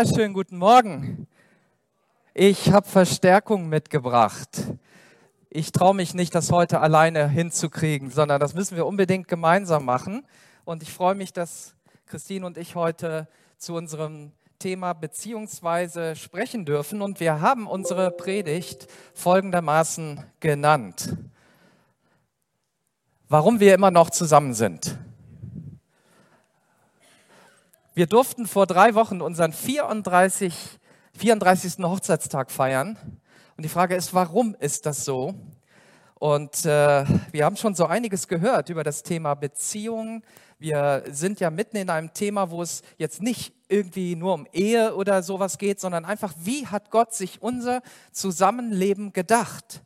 Wunderschönen guten Morgen. Ich habe Verstärkung mitgebracht. Ich traue mich nicht, das heute alleine hinzukriegen, sondern das müssen wir unbedingt gemeinsam machen. Und ich freue mich, dass Christine und ich heute zu unserem Thema beziehungsweise sprechen dürfen. Und wir haben unsere Predigt folgendermaßen genannt. Warum wir immer noch zusammen sind. Wir durften vor drei Wochen unseren 34, 34. Hochzeitstag feiern. Und die Frage ist, warum ist das so? Und äh, wir haben schon so einiges gehört über das Thema Beziehung. Wir sind ja mitten in einem Thema, wo es jetzt nicht irgendwie nur um Ehe oder sowas geht, sondern einfach, wie hat Gott sich unser Zusammenleben gedacht?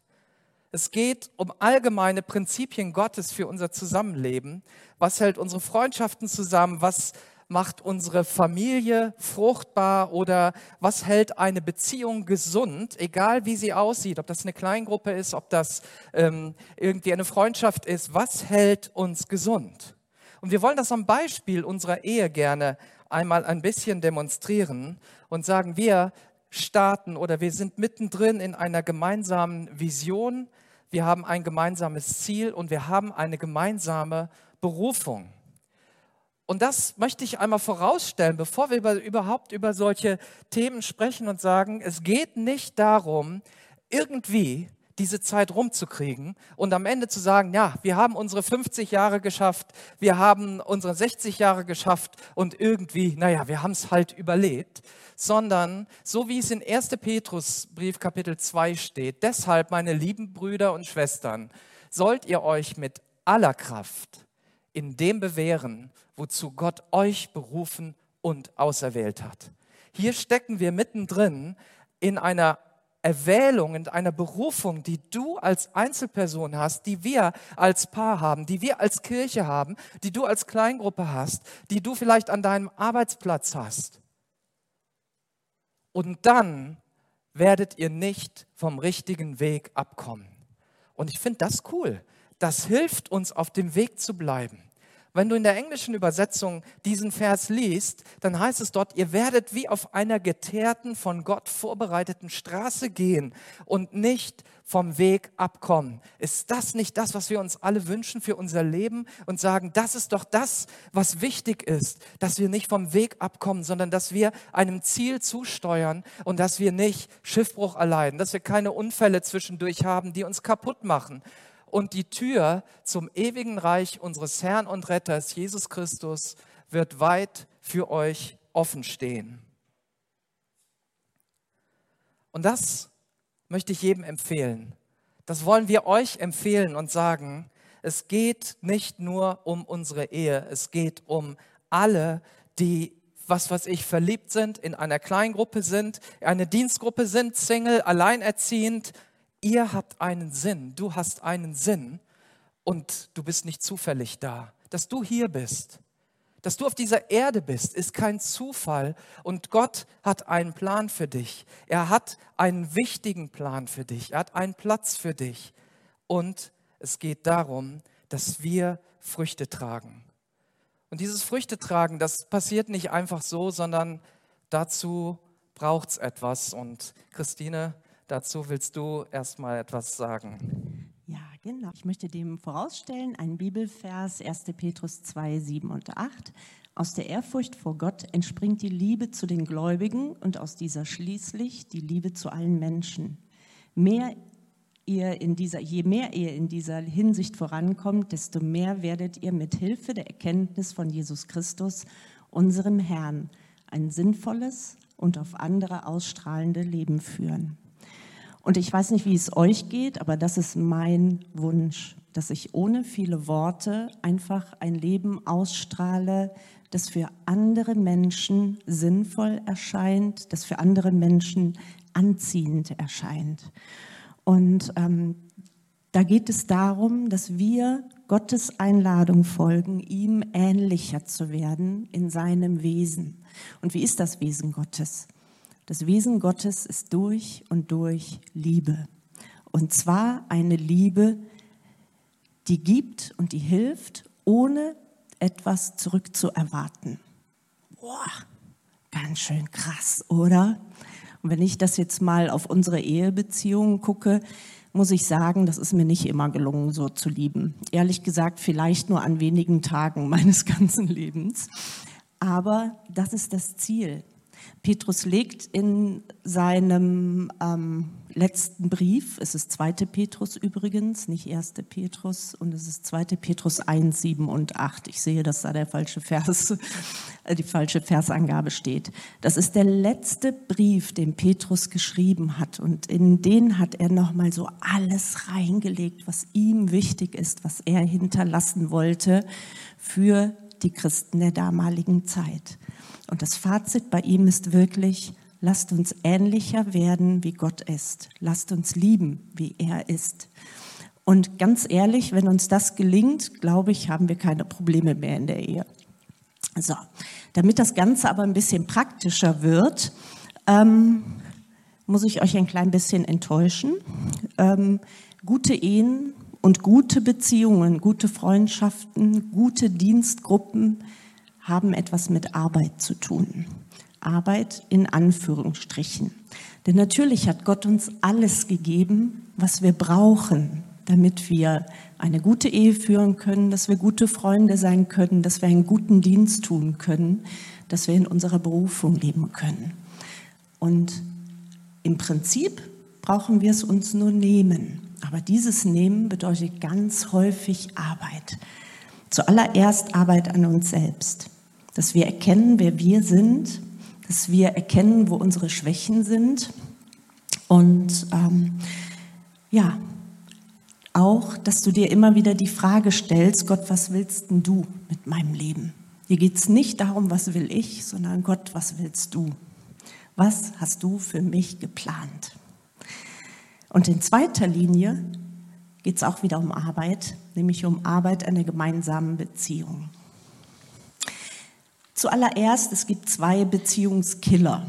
Es geht um allgemeine Prinzipien Gottes für unser Zusammenleben. Was hält unsere Freundschaften zusammen? Was macht unsere Familie fruchtbar oder was hält eine Beziehung gesund, egal wie sie aussieht, ob das eine Kleingruppe ist, ob das ähm, irgendwie eine Freundschaft ist, was hält uns gesund? Und wir wollen das am Beispiel unserer Ehe gerne einmal ein bisschen demonstrieren und sagen, wir starten oder wir sind mittendrin in einer gemeinsamen Vision, wir haben ein gemeinsames Ziel und wir haben eine gemeinsame Berufung. Und das möchte ich einmal vorausstellen, bevor wir über, überhaupt über solche Themen sprechen und sagen, es geht nicht darum, irgendwie diese Zeit rumzukriegen und am Ende zu sagen, ja, wir haben unsere 50 Jahre geschafft, wir haben unsere 60 Jahre geschafft und irgendwie, naja, wir haben es halt überlebt, sondern so wie es in 1. Petrus Brief Kapitel 2 steht, deshalb, meine lieben Brüder und Schwestern, sollt ihr euch mit aller Kraft in dem bewähren, wozu Gott euch berufen und auserwählt hat. Hier stecken wir mittendrin in einer Erwählung, in einer Berufung, die du als Einzelperson hast, die wir als Paar haben, die wir als Kirche haben, die du als Kleingruppe hast, die du vielleicht an deinem Arbeitsplatz hast. Und dann werdet ihr nicht vom richtigen Weg abkommen. Und ich finde das cool. Das hilft uns, auf dem Weg zu bleiben. Wenn du in der englischen Übersetzung diesen Vers liest, dann heißt es dort, ihr werdet wie auf einer geteerten, von Gott vorbereiteten Straße gehen und nicht vom Weg abkommen. Ist das nicht das, was wir uns alle wünschen für unser Leben und sagen, das ist doch das, was wichtig ist, dass wir nicht vom Weg abkommen, sondern dass wir einem Ziel zusteuern und dass wir nicht Schiffbruch erleiden, dass wir keine Unfälle zwischendurch haben, die uns kaputt machen, und die Tür zum ewigen Reich unseres Herrn und Retters Jesus Christus wird weit für euch offen stehen. Und das möchte ich jedem empfehlen. Das wollen wir euch empfehlen und sagen, es geht nicht nur um unsere Ehe, es geht um alle, die was was ich verliebt sind, in einer Kleingruppe sind, eine Dienstgruppe sind, Single, alleinerziehend, ihr habt einen Sinn, du hast einen Sinn und du bist nicht zufällig da. Dass du hier bist, dass du auf dieser Erde bist, ist kein Zufall und Gott hat einen Plan für dich. Er hat einen wichtigen Plan für dich. Er hat einen Platz für dich und es geht darum, dass wir Früchte tragen. Und dieses Früchtetragen, das passiert nicht einfach so, sondern dazu braucht es etwas. Und Christine, Dazu willst du erstmal etwas sagen. Ja, genau. Ich möchte dem vorausstellen, ein Bibelvers 1. Petrus 2, 7 und 8. Aus der Ehrfurcht vor Gott entspringt die Liebe zu den Gläubigen und aus dieser schließlich die Liebe zu allen Menschen. Mehr ihr in dieser, je mehr ihr in dieser Hinsicht vorankommt, desto mehr werdet ihr mit Hilfe der Erkenntnis von Jesus Christus, unserem Herrn, ein sinnvolles und auf andere ausstrahlende Leben führen. Und ich weiß nicht, wie es euch geht, aber das ist mein Wunsch, dass ich ohne viele Worte einfach ein Leben ausstrahle, das für andere Menschen sinnvoll erscheint, das für andere Menschen anziehend erscheint. Und ähm, da geht es darum, dass wir Gottes Einladung folgen, ihm ähnlicher zu werden in seinem Wesen. Und wie ist das Wesen Gottes? Das Wesen Gottes ist durch und durch Liebe. Und zwar eine Liebe, die gibt und die hilft, ohne etwas zurückzuerwarten. Boah, Ganz schön krass, oder? Und wenn ich das jetzt mal auf unsere Ehebeziehungen gucke, muss ich sagen, das ist mir nicht immer gelungen, so zu lieben. Ehrlich gesagt, vielleicht nur an wenigen Tagen meines ganzen Lebens. Aber das ist das Ziel. Petrus legt in seinem ähm, letzten Brief, es ist 2. Petrus übrigens, nicht 1. Petrus, und es ist 2. Petrus 1, 7 und 8. Ich sehe, dass da der falsche Vers, äh, die falsche Versangabe steht. Das ist der letzte Brief, den Petrus geschrieben hat, und in den hat er nochmal so alles reingelegt, was ihm wichtig ist, was er hinterlassen wollte für die Christen der damaligen Zeit. Und das Fazit bei ihm ist wirklich, lasst uns ähnlicher werden, wie Gott ist. Lasst uns lieben, wie er ist. Und ganz ehrlich, wenn uns das gelingt, glaube ich, haben wir keine Probleme mehr in der Ehe. So, damit das Ganze aber ein bisschen praktischer wird, ähm, muss ich euch ein klein bisschen enttäuschen. Ähm, gute Ehen und gute Beziehungen, gute Freundschaften, gute Dienstgruppen, haben etwas mit Arbeit zu tun. Arbeit in Anführungsstrichen. Denn natürlich hat Gott uns alles gegeben, was wir brauchen, damit wir eine gute Ehe führen können, dass wir gute Freunde sein können, dass wir einen guten Dienst tun können, dass wir in unserer Berufung leben können. Und im Prinzip brauchen wir es uns nur nehmen. Aber dieses Nehmen bedeutet ganz häufig Arbeit. Zuallererst Arbeit an uns selbst dass wir erkennen, wer wir sind, dass wir erkennen, wo unsere Schwächen sind und ähm, ja, auch, dass du dir immer wieder die Frage stellst, Gott, was willst denn du mit meinem Leben? Hier geht es nicht darum, was will ich, sondern Gott, was willst du? Was hast du für mich geplant? Und in zweiter Linie geht es auch wieder um Arbeit, nämlich um Arbeit an der gemeinsamen Beziehung. Zuallererst, es gibt zwei Beziehungskiller.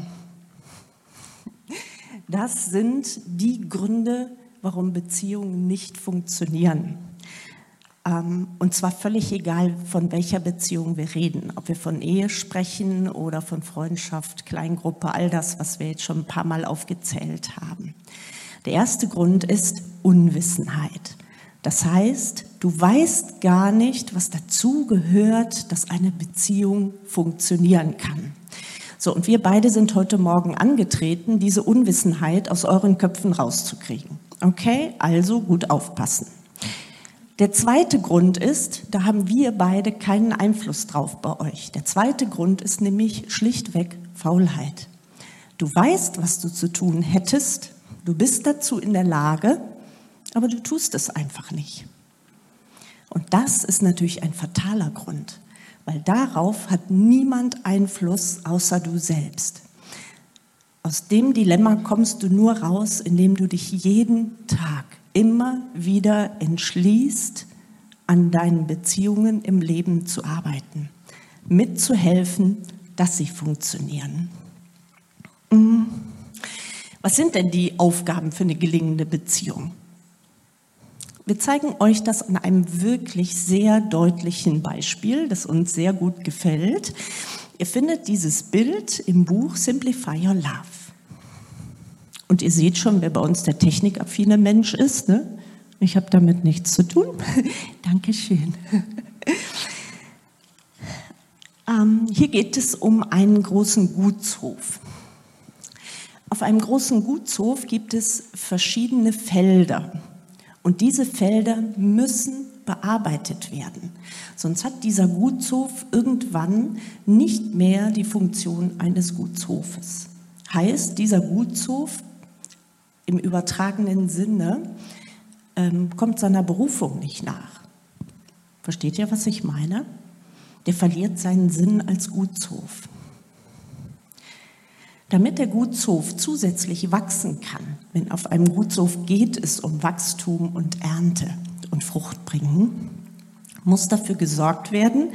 Das sind die Gründe, warum Beziehungen nicht funktionieren. Ähm, und zwar völlig egal, von welcher Beziehung wir reden. Ob wir von Ehe sprechen oder von Freundschaft, Kleingruppe, all das, was wir jetzt schon ein paar Mal aufgezählt haben. Der erste Grund ist Unwissenheit. Das heißt, du weißt gar nicht, was dazu gehört, dass eine Beziehung funktionieren kann. So, und wir beide sind heute Morgen angetreten, diese Unwissenheit aus euren Köpfen rauszukriegen. Okay, also gut aufpassen. Der zweite Grund ist, da haben wir beide keinen Einfluss drauf bei euch. Der zweite Grund ist nämlich schlichtweg Faulheit. Du weißt, was du zu tun hättest, du bist dazu in der Lage, aber du tust es einfach nicht. Und das ist natürlich ein fataler Grund, weil darauf hat niemand Einfluss außer du selbst. Aus dem Dilemma kommst du nur raus, indem du dich jeden Tag immer wieder entschließt, an deinen Beziehungen im Leben zu arbeiten, mitzuhelfen, dass sie funktionieren. Hm. Was sind denn die Aufgaben für eine gelingende Beziehung? Wir zeigen euch das an einem wirklich sehr deutlichen Beispiel, das uns sehr gut gefällt. Ihr findet dieses Bild im Buch Simplify Your Love. Und ihr seht schon, wer bei uns der technikaffine Mensch ist. Ne? Ich habe damit nichts zu tun. Dankeschön. ähm, hier geht es um einen großen Gutshof. Auf einem großen Gutshof gibt es verschiedene Felder. Und diese Felder müssen bearbeitet werden. Sonst hat dieser Gutshof irgendwann nicht mehr die Funktion eines Gutshofes. Heißt, dieser Gutshof im übertragenen Sinne ähm, kommt seiner Berufung nicht nach. Versteht ihr, was ich meine? Der verliert seinen Sinn als Gutshof. Damit der Gutshof zusätzlich wachsen kann, wenn auf einem Gutshof geht es um Wachstum und Ernte und Frucht bringen, muss dafür gesorgt werden,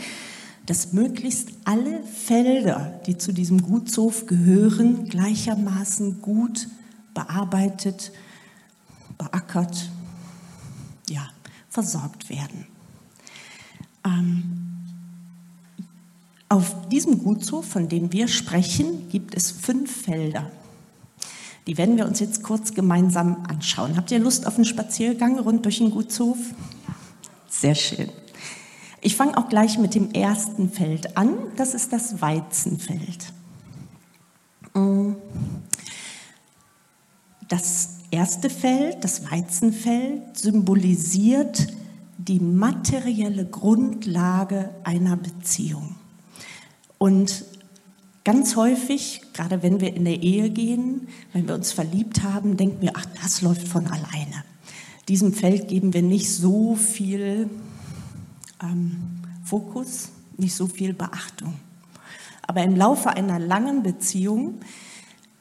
dass möglichst alle Felder, die zu diesem Gutshof gehören, gleichermaßen gut bearbeitet, beackert, ja, versorgt werden. Ähm, Auf diesem Gutshof, von dem wir sprechen, gibt es fünf Felder. Die werden wir uns jetzt kurz gemeinsam anschauen. Habt ihr Lust auf einen Spaziergang rund durch den Gutshof? Sehr schön. Ich fange auch gleich mit dem ersten Feld an. Das ist das Weizenfeld. Das erste Feld, das Weizenfeld, symbolisiert die materielle Grundlage einer Beziehung. Und ganz häufig, gerade wenn wir in der Ehe gehen, wenn wir uns verliebt haben, denken wir, ach, das läuft von alleine. Diesem Feld geben wir nicht so viel ähm, Fokus, nicht so viel Beachtung. Aber im Laufe einer langen Beziehung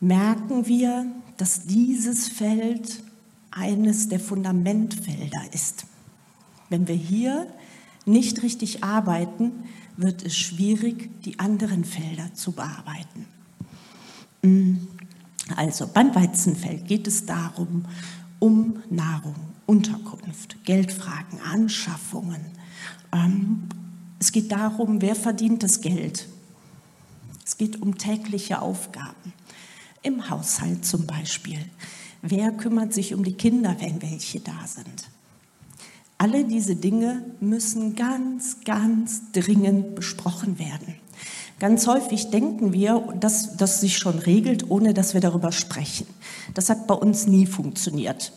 merken wir, dass dieses Feld eines der Fundamentfelder ist. Wenn wir hier nicht richtig arbeiten, wird es schwierig, die anderen Felder zu bearbeiten. Mm. Also beim Weizenfeld geht es darum, um Nahrung, Unterkunft, Geldfragen, Anschaffungen. Ähm, es geht darum, wer verdient das Geld. Es geht um tägliche Aufgaben. Im Haushalt zum Beispiel. Wer kümmert sich um die Kinder, wenn welche da sind? Alle diese Dinge müssen ganz, ganz dringend besprochen werden. Ganz häufig denken wir, dass das sich schon regelt, ohne dass wir darüber sprechen. Das hat bei uns nie funktioniert.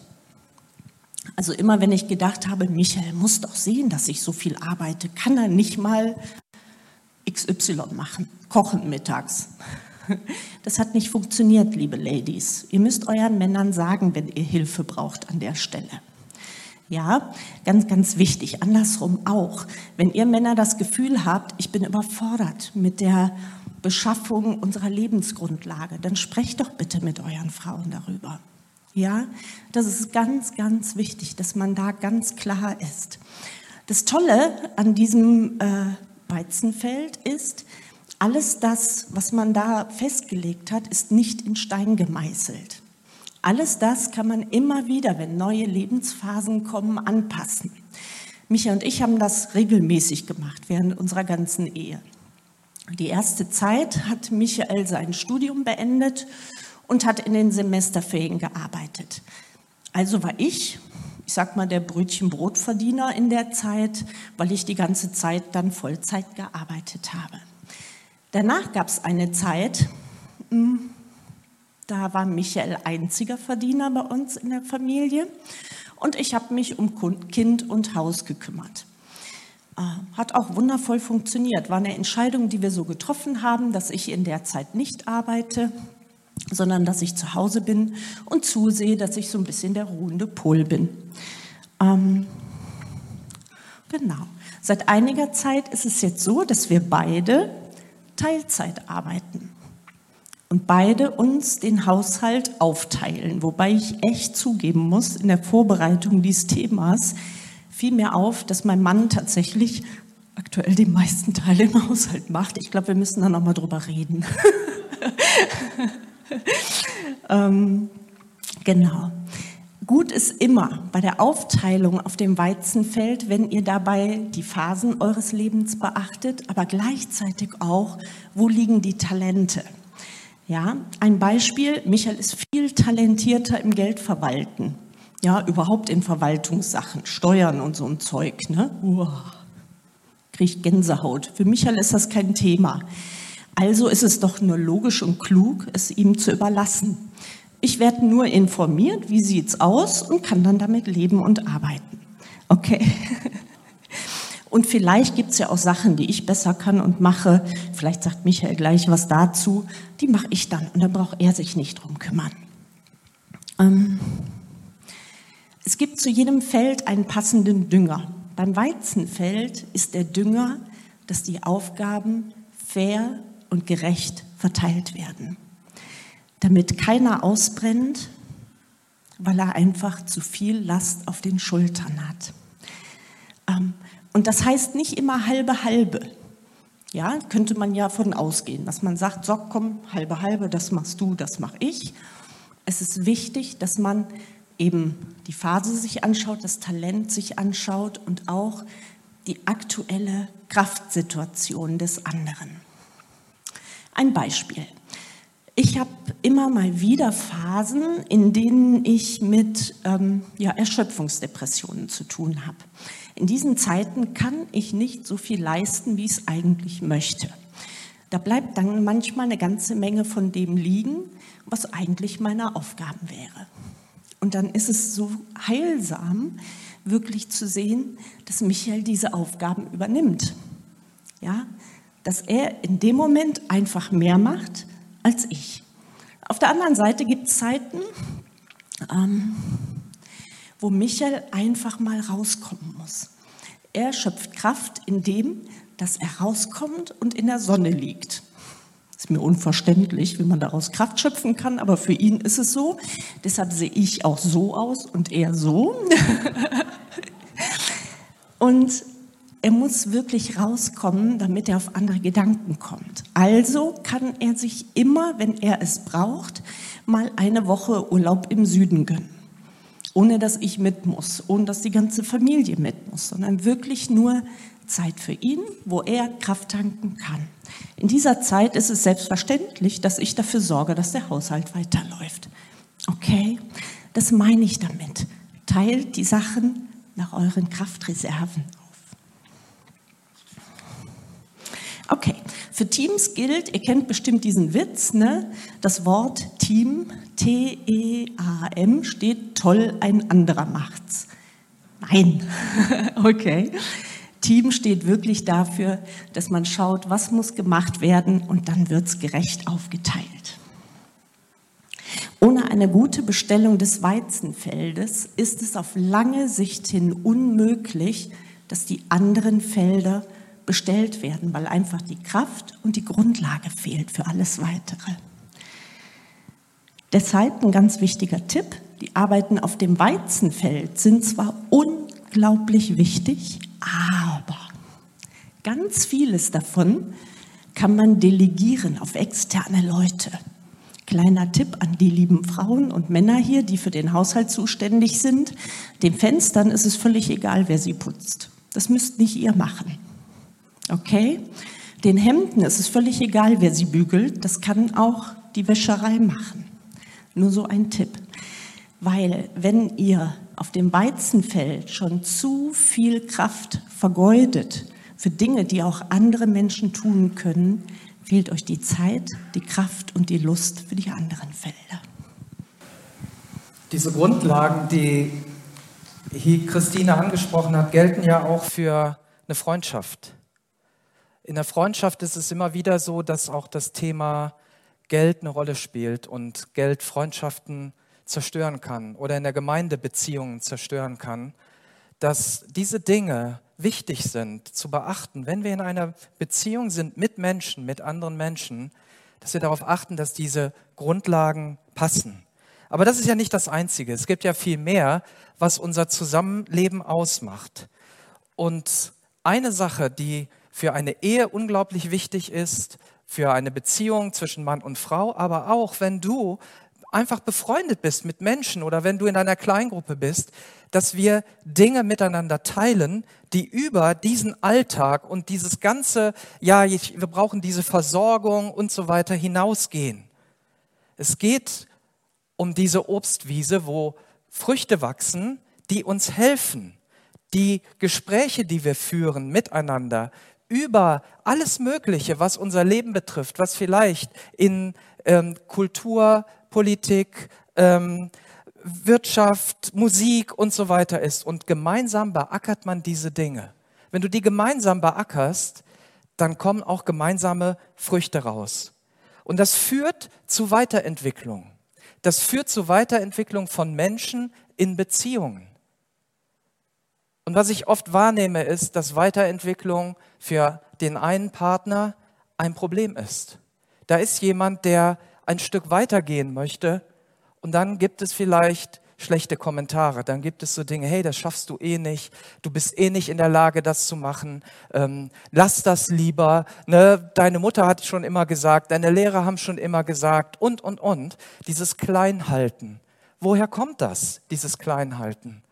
Also immer wenn ich gedacht habe, Michael muss doch sehen, dass ich so viel arbeite, kann er nicht mal XY machen, kochen mittags. Das hat nicht funktioniert, liebe Ladies. Ihr müsst euren Männern sagen, wenn ihr Hilfe braucht an der Stelle. Ja, ganz, ganz wichtig. Andersrum auch. Wenn ihr Männer das Gefühl habt, ich bin überfordert mit der Beschaffung unserer Lebensgrundlage, dann sprecht doch bitte mit euren Frauen darüber. Ja, das ist ganz, ganz wichtig, dass man da ganz klar ist. Das Tolle an diesem äh, Weizenfeld ist, alles das, was man da festgelegt hat, ist nicht in Stein gemeißelt. Alles das kann man immer wieder, wenn neue Lebensphasen kommen, anpassen. Micha und ich haben das regelmäßig gemacht während unserer ganzen Ehe. Die erste Zeit hat Michael sein Studium beendet und hat in den Semesterferien gearbeitet. Also war ich, ich sag mal, der Brötchen-Brotverdiener in der Zeit, weil ich die ganze Zeit dann Vollzeit gearbeitet habe. Danach gab es eine Zeit, hm, da war Michael einziger Verdiener bei uns in der Familie und ich habe mich um Kind und Haus gekümmert. Äh, hat auch wundervoll funktioniert. War eine Entscheidung, die wir so getroffen haben, dass ich in der Zeit nicht arbeite, sondern dass ich zu Hause bin und zusehe, dass ich so ein bisschen der ruhende Pol bin. Ähm, genau. Seit einiger Zeit ist es jetzt so, dass wir beide Teilzeit arbeiten und beide uns den Haushalt aufteilen. Wobei ich echt zugeben muss, in der Vorbereitung dieses Themas fiel mir auf, dass mein Mann tatsächlich aktuell den meisten Teil im Haushalt macht. Ich glaube, wir müssen da nochmal drüber reden. ähm, genau. Gut ist immer bei der Aufteilung auf dem Weizenfeld, wenn ihr dabei die Phasen eures Lebens beachtet, aber gleichzeitig auch, wo liegen die Talente. Ja, ein Beispiel, Michael ist viel talentierter im Geldverwalten. Ja, überhaupt in Verwaltungssachen, Steuern und so ein Zeug, ne? Uah, kriegt Gänsehaut. Für Michael ist das kein Thema. Also ist es doch nur logisch und klug, es ihm zu überlassen. Ich werde nur informiert, wie sieht's aus und kann dann damit leben und arbeiten. Okay. Und vielleicht gibt es ja auch Sachen, die ich besser kann und mache. Vielleicht sagt Michael gleich was dazu. Die mache ich dann und dann braucht er sich nicht drum kümmern. Ähm, es gibt zu jedem Feld einen passenden Dünger. Beim Weizenfeld ist der Dünger, dass die Aufgaben fair und gerecht verteilt werden, damit keiner ausbrennt, weil er einfach zu viel Last auf den Schultern hat. Ähm, und das heißt nicht immer halbe halbe. Ja, könnte man ja von ausgehen, dass man sagt, so komm, halbe halbe, das machst du, das mach ich. Es ist wichtig, dass man eben die Phase sich anschaut, das Talent sich anschaut und auch die aktuelle Kraftsituation des anderen. Ein Beispiel. Ich habe immer mal wieder Phasen, in denen ich mit ähm, ja, Erschöpfungsdepressionen zu tun habe. In diesen Zeiten kann ich nicht so viel leisten, wie ich es eigentlich möchte. Da bleibt dann manchmal eine ganze Menge von dem liegen, was eigentlich meine Aufgaben wäre. Und dann ist es so heilsam, wirklich zu sehen, dass Michael diese Aufgaben übernimmt. Ja, dass er in dem Moment einfach mehr macht als ich. Auf der anderen Seite gibt es Zeiten, ähm, wo Michael einfach mal rauskommen muss. Er schöpft Kraft in dem, dass er rauskommt und in der Sonne liegt. Ist mir unverständlich, wie man daraus Kraft schöpfen kann, aber für ihn ist es so. Deshalb sehe ich auch so aus und er so. und er muss wirklich rauskommen, damit er auf andere Gedanken kommt. Also kann er sich immer, wenn er es braucht, mal eine Woche Urlaub im Süden gönnen. Ohne dass ich mit muss, ohne dass die ganze Familie mit muss, sondern wirklich nur Zeit für ihn, wo er Kraft tanken kann. In dieser Zeit ist es selbstverständlich, dass ich dafür sorge, dass der Haushalt weiterläuft. Okay, das meine ich damit. Teilt die Sachen nach euren Kraftreserven Okay, für Teams gilt, ihr kennt bestimmt diesen Witz, ne? das Wort Team, T-E-A-M, steht toll, ein anderer macht's. Nein, okay. Team steht wirklich dafür, dass man schaut, was muss gemacht werden und dann wird's gerecht aufgeteilt. Ohne eine gute Bestellung des Weizenfeldes ist es auf lange Sicht hin unmöglich, dass die anderen Felder bestellt werden, weil einfach die Kraft und die Grundlage fehlt für alles Weitere. Deshalb ein ganz wichtiger Tipp, die Arbeiten auf dem Weizenfeld sind zwar unglaublich wichtig, aber ganz vieles davon kann man delegieren auf externe Leute. Kleiner Tipp an die lieben Frauen und Männer hier, die für den Haushalt zuständig sind. Den Fenstern ist es völlig egal, wer sie putzt. Das müsst nicht ihr machen. Okay? Den Hemden ist es völlig egal, wer sie bügelt. Das kann auch die Wäscherei machen. Nur so ein Tipp. Weil wenn ihr auf dem Weizenfeld schon zu viel Kraft vergeudet für Dinge, die auch andere Menschen tun können, fehlt euch die Zeit, die Kraft und die Lust für die anderen Felder. Diese Grundlagen, die Christine angesprochen hat, gelten ja auch für eine Freundschaft. In der Freundschaft ist es immer wieder so, dass auch das Thema Geld eine Rolle spielt und Geld Freundschaften zerstören kann oder in der Gemeinde Beziehungen zerstören kann, dass diese Dinge wichtig sind zu beachten, wenn wir in einer Beziehung sind mit Menschen, mit anderen Menschen, dass wir darauf achten, dass diese Grundlagen passen. Aber das ist ja nicht das Einzige. Es gibt ja viel mehr, was unser Zusammenleben ausmacht. Und eine Sache, die für eine Ehe unglaublich wichtig ist, für eine Beziehung zwischen Mann und Frau, aber auch wenn du einfach befreundet bist mit Menschen oder wenn du in einer Kleingruppe bist, dass wir Dinge miteinander teilen, die über diesen Alltag und dieses ganze, ja, wir brauchen diese Versorgung und so weiter hinausgehen. Es geht um diese Obstwiese, wo Früchte wachsen, die uns helfen. Die Gespräche, die wir führen miteinander, über alles Mögliche, was unser Leben betrifft, was vielleicht in ähm, Kultur, Politik, ähm, Wirtschaft, Musik und so weiter ist. Und gemeinsam beackert man diese Dinge. Wenn du die gemeinsam beackerst, dann kommen auch gemeinsame Früchte raus. Und das führt zu Weiterentwicklung. Das führt zu Weiterentwicklung von Menschen in Beziehungen. Und was ich oft wahrnehme, ist, dass Weiterentwicklung für den einen Partner ein Problem ist. Da ist jemand, der ein Stück weitergehen möchte und dann gibt es vielleicht schlechte Kommentare. Dann gibt es so Dinge, hey, das schaffst du eh nicht, du bist eh nicht in der Lage, das zu machen, ähm, lass das lieber. Ne? Deine Mutter hat schon immer gesagt, deine Lehrer haben schon immer gesagt und, und, und. Dieses Kleinhalten. Woher kommt das, dieses Kleinhalten?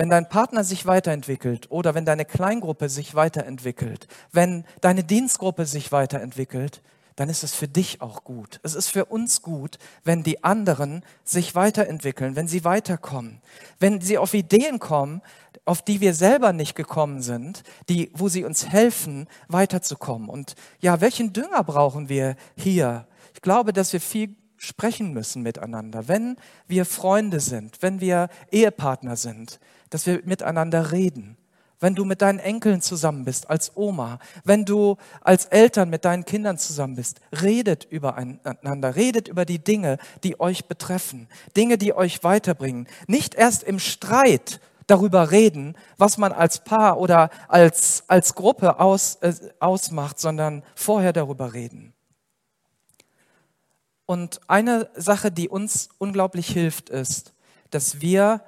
Wenn dein Partner sich weiterentwickelt oder wenn deine Kleingruppe sich weiterentwickelt, wenn deine Dienstgruppe sich weiterentwickelt, dann ist es für dich auch gut. Es ist für uns gut, wenn die anderen sich weiterentwickeln, wenn sie weiterkommen, wenn sie auf Ideen kommen, auf die wir selber nicht gekommen sind, die, wo sie uns helfen, weiterzukommen. Und ja, welchen Dünger brauchen wir hier? Ich glaube, dass wir viel sprechen müssen miteinander, wenn wir Freunde sind, wenn wir Ehepartner sind, dass wir miteinander reden wenn du mit deinen Enkeln zusammen bist, als Oma, wenn du als Eltern mit deinen Kindern zusammen bist, redet übereinander, redet über die Dinge, die euch betreffen, Dinge, die euch weiterbringen. Nicht erst im Streit darüber reden, was man als Paar oder als, als Gruppe aus, äh, ausmacht, sondern vorher darüber reden. Und eine Sache, die uns unglaublich hilft, ist, dass wir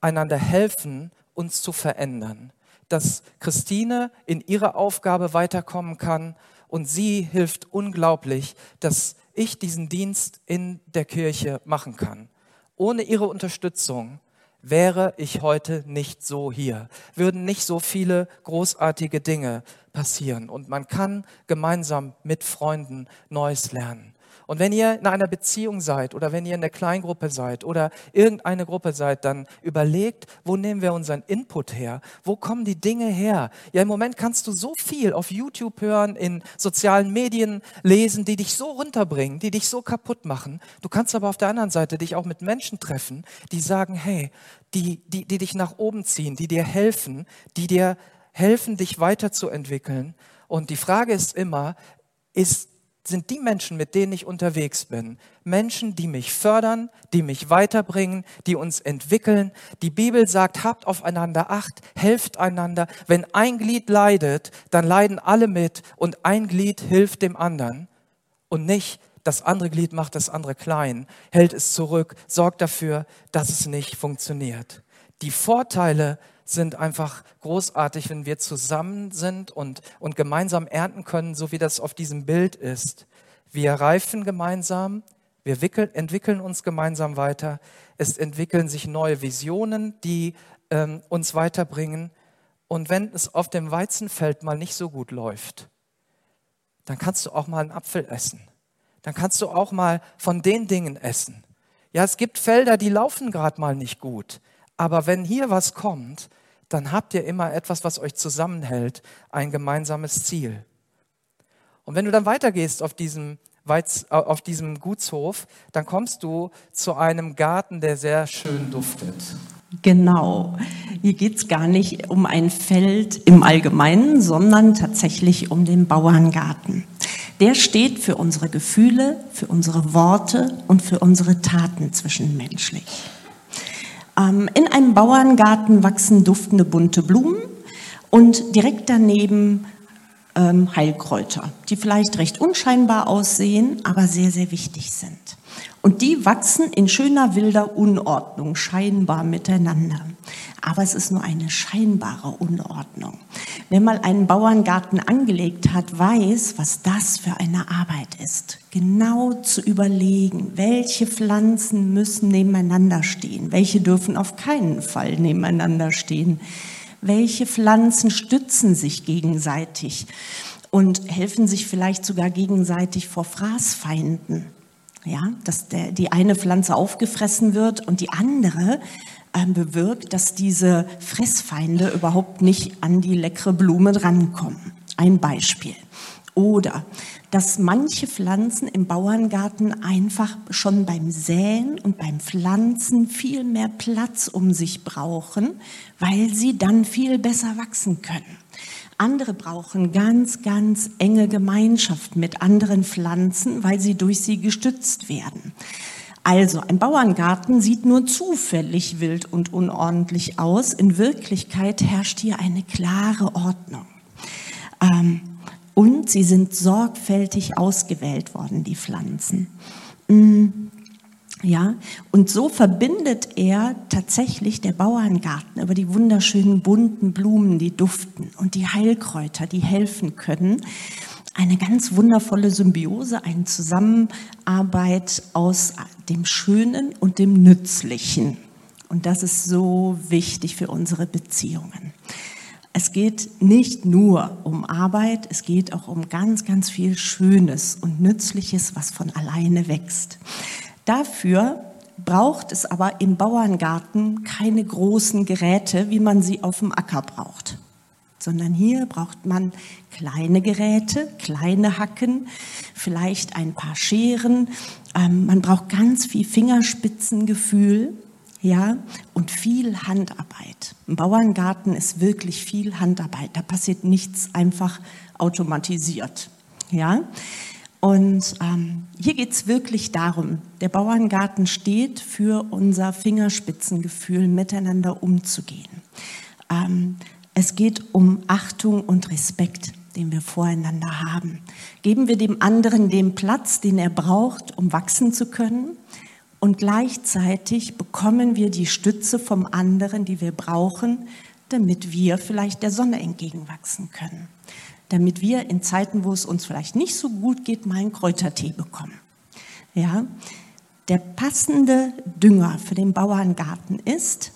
einander helfen, uns zu verändern dass Christine in ihrer Aufgabe weiterkommen kann und sie hilft unglaublich, dass ich diesen Dienst in der Kirche machen kann. Ohne ihre Unterstützung wäre ich heute nicht so hier, würden nicht so viele großartige Dinge passieren und man kann gemeinsam mit Freunden Neues lernen. Und wenn ihr in einer Beziehung seid oder wenn ihr in der Kleingruppe seid oder irgendeine Gruppe seid, dann überlegt, wo nehmen wir unseren Input her? Wo kommen die Dinge her? Ja, im Moment kannst du so viel auf YouTube hören, in sozialen Medien lesen, die dich so runterbringen, die dich so kaputt machen. Du kannst aber auf der anderen Seite dich auch mit Menschen treffen, die sagen, hey, die, die, die dich nach oben ziehen, die dir helfen, die dir helfen, dich weiterzuentwickeln. Und die Frage ist immer, ist sind die Menschen, mit denen ich unterwegs bin. Menschen, die mich fördern, die mich weiterbringen, die uns entwickeln. Die Bibel sagt, habt aufeinander Acht, helft einander. Wenn ein Glied leidet, dann leiden alle mit und ein Glied hilft dem anderen. Und nicht, das andere Glied macht das andere klein, hält es zurück, sorgt dafür, dass es nicht funktioniert. Die Vorteile sind einfach großartig, wenn wir zusammen sind und, und gemeinsam ernten können, so wie das auf diesem Bild ist. Wir reifen gemeinsam, wir wickeln, entwickeln uns gemeinsam weiter. Es entwickeln sich neue Visionen, die ähm, uns weiterbringen. Und wenn es auf dem Weizenfeld mal nicht so gut läuft, dann kannst du auch mal einen Apfel essen. Dann kannst du auch mal von den Dingen essen. Ja, es gibt Felder, die laufen gerade mal nicht gut. Aber wenn hier was kommt, dann habt ihr immer etwas, was euch zusammenhält, ein gemeinsames Ziel. Und wenn du dann weitergehst auf diesem, Weiz, äh, auf diesem Gutshof, dann kommst du zu einem Garten, der sehr schön duftet. Genau. Hier geht es gar nicht um ein Feld im Allgemeinen, sondern tatsächlich um den Bauerngarten. Der steht für unsere Gefühle, für unsere Worte und für unsere Taten zwischenmenschlich. Ähm, in einem Bauerngarten wachsen duftende bunte Blumen und direkt daneben ähm, Heilkräuter, die vielleicht recht unscheinbar aussehen, aber sehr, sehr wichtig sind. Und die wachsen in schöner wilder Unordnung, scheinbar miteinander. Aber es ist nur eine scheinbare Unordnung. Wer mal einen Bauerngarten angelegt hat, weiß, was das für eine Arbeit ist. Genau zu überlegen, welche Pflanzen müssen nebeneinander stehen, welche dürfen auf keinen Fall nebeneinander stehen, welche Pflanzen stützen sich gegenseitig und helfen sich vielleicht sogar gegenseitig vor Fraßfeinden ja, dass der, die eine Pflanze aufgefressen wird und die andere äh, bewirkt, dass diese Fressfeinde überhaupt nicht an die leckere Blume drankommen. Ein Beispiel. Oder dass manche Pflanzen im Bauerngarten einfach schon beim Säen und beim Pflanzen viel mehr Platz um sich brauchen, weil sie dann viel besser wachsen können. Andere brauchen ganz, ganz enge Gemeinschaft mit anderen Pflanzen, weil sie durch sie gestützt werden. Also ein Bauerngarten sieht nur zufällig wild und unordentlich aus. In Wirklichkeit herrscht hier eine klare Ordnung. Ähm, und sie sind sorgfältig ausgewählt worden, die Pflanzen. Mm. Ja, und so verbindet er tatsächlich der Bauerngarten über die wunderschönen bunten Blumen, die duften und die Heilkräuter, die helfen können. Eine ganz wundervolle Symbiose, eine Zusammenarbeit aus dem Schönen und dem Nützlichen. Und das ist so wichtig für unsere Beziehungen. Es geht nicht nur um Arbeit, es geht auch um ganz, ganz viel Schönes und Nützliches, was von alleine wächst. Dafür braucht es aber im Bauerngarten keine großen Geräte, wie man sie auf dem Acker braucht, sondern hier braucht man kleine Geräte, kleine Hacken, vielleicht ein paar Scheren. Ähm, man braucht ganz viel Fingerspitzengefühl ja, und viel Handarbeit. Im Bauerngarten ist wirklich viel Handarbeit. Da passiert nichts einfach automatisiert, ja. Und ähm, hier geht es wirklich darum, der Bauerngarten steht für unser Fingerspitzengefühl, miteinander umzugehen. Ähm, es geht um Achtung und Respekt, den wir voreinander haben. Geben wir dem anderen den Platz, den er braucht, um wachsen zu können. Und gleichzeitig bekommen wir die Stütze vom anderen, die wir brauchen, damit wir vielleicht der Sonne entgegenwachsen können. Damit wir in Zeiten, wo es uns vielleicht nicht so gut geht, mal einen Kräutertee bekommen. Ja, der passende Dünger für den Bauerngarten ist,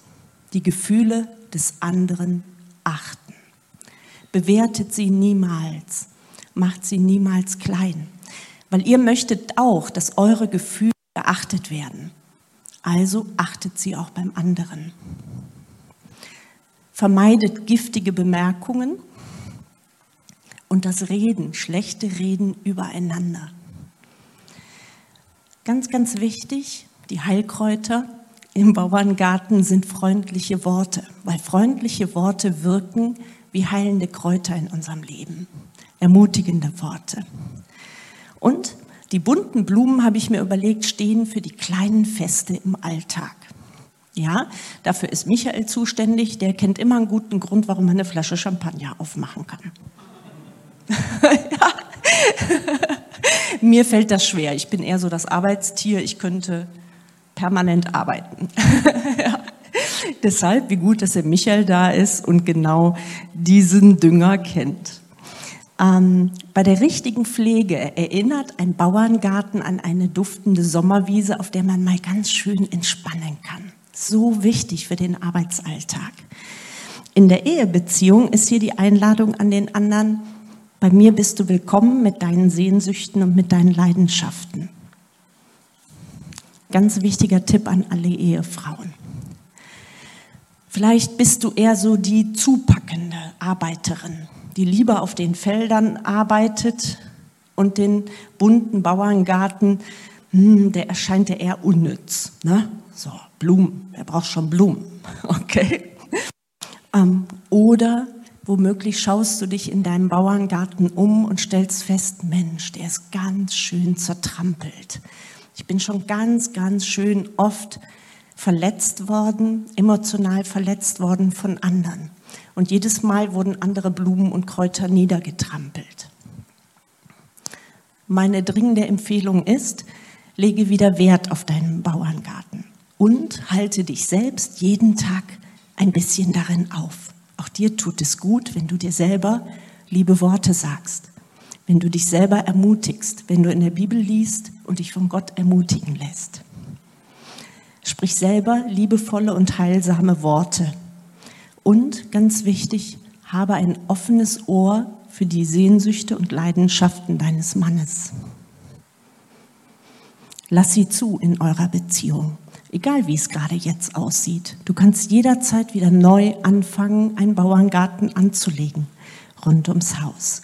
die Gefühle des anderen achten. Bewertet sie niemals, macht sie niemals klein, weil ihr möchtet auch, dass eure Gefühle geachtet werden. Also achtet sie auch beim anderen. Vermeidet giftige Bemerkungen und das Reden, schlechte Reden übereinander. Ganz, ganz wichtig, die Heilkräuter im Bauerngarten sind freundliche Worte, weil freundliche Worte wirken wie heilende Kräuter in unserem Leben, ermutigende Worte. Und die bunten Blumen, habe ich mir überlegt, stehen für die kleinen Feste im Alltag. Ja, dafür ist Michael zuständig. Der kennt immer einen guten Grund, warum man eine Flasche Champagner aufmachen kann. Mir fällt das schwer. Ich bin eher so das Arbeitstier. Ich könnte permanent arbeiten. Deshalb, wie gut, dass der Michael da ist und genau diesen Dünger kennt. Ähm, bei der richtigen Pflege erinnert ein Bauerngarten an eine duftende Sommerwiese, auf der man mal ganz schön entspannen kann. So wichtig für den Arbeitsalltag. In der Ehebeziehung ist hier die Einladung an den anderen, bei mir bist du willkommen mit deinen Sehnsüchten und mit deinen Leidenschaften. Ganz wichtiger Tipp an alle Ehefrauen. Vielleicht bist du eher so die zupackende Arbeiterin, die lieber auf den Feldern arbeitet und den bunten Bauerngarten, hm, der erscheint dir eher unnütz. Ne? So, Blumen, wer braucht schon Blumen? Okay. Ähm, oder womöglich schaust du dich in deinem Bauerngarten um und stellst fest, Mensch, der ist ganz schön zertrampelt. Ich bin schon ganz, ganz schön oft verletzt worden, emotional verletzt worden von anderen. Und jedes Mal wurden andere Blumen und Kräuter niedergetrampelt. Meine dringende Empfehlung ist, lege wieder Wert auf deinen Bauerngarten und halte dich selbst jeden Tag ein bisschen darin auf. Auch dir tut es gut, wenn du dir selber liebe Worte sagst, wenn du dich selber ermutigst, wenn du in der Bibel liest und dich von Gott ermutigen lässt. Sprich selber liebevolle und heilsame Worte und ganz wichtig, habe ein offenes Ohr für die Sehnsüchte und Leidenschaften deines Mannes. Lass sie zu in eurer Beziehung, egal wie es gerade jetzt aussieht. Du kannst jederzeit wieder neu anfangen, einen Bauerngarten anzulegen, rund ums Haus.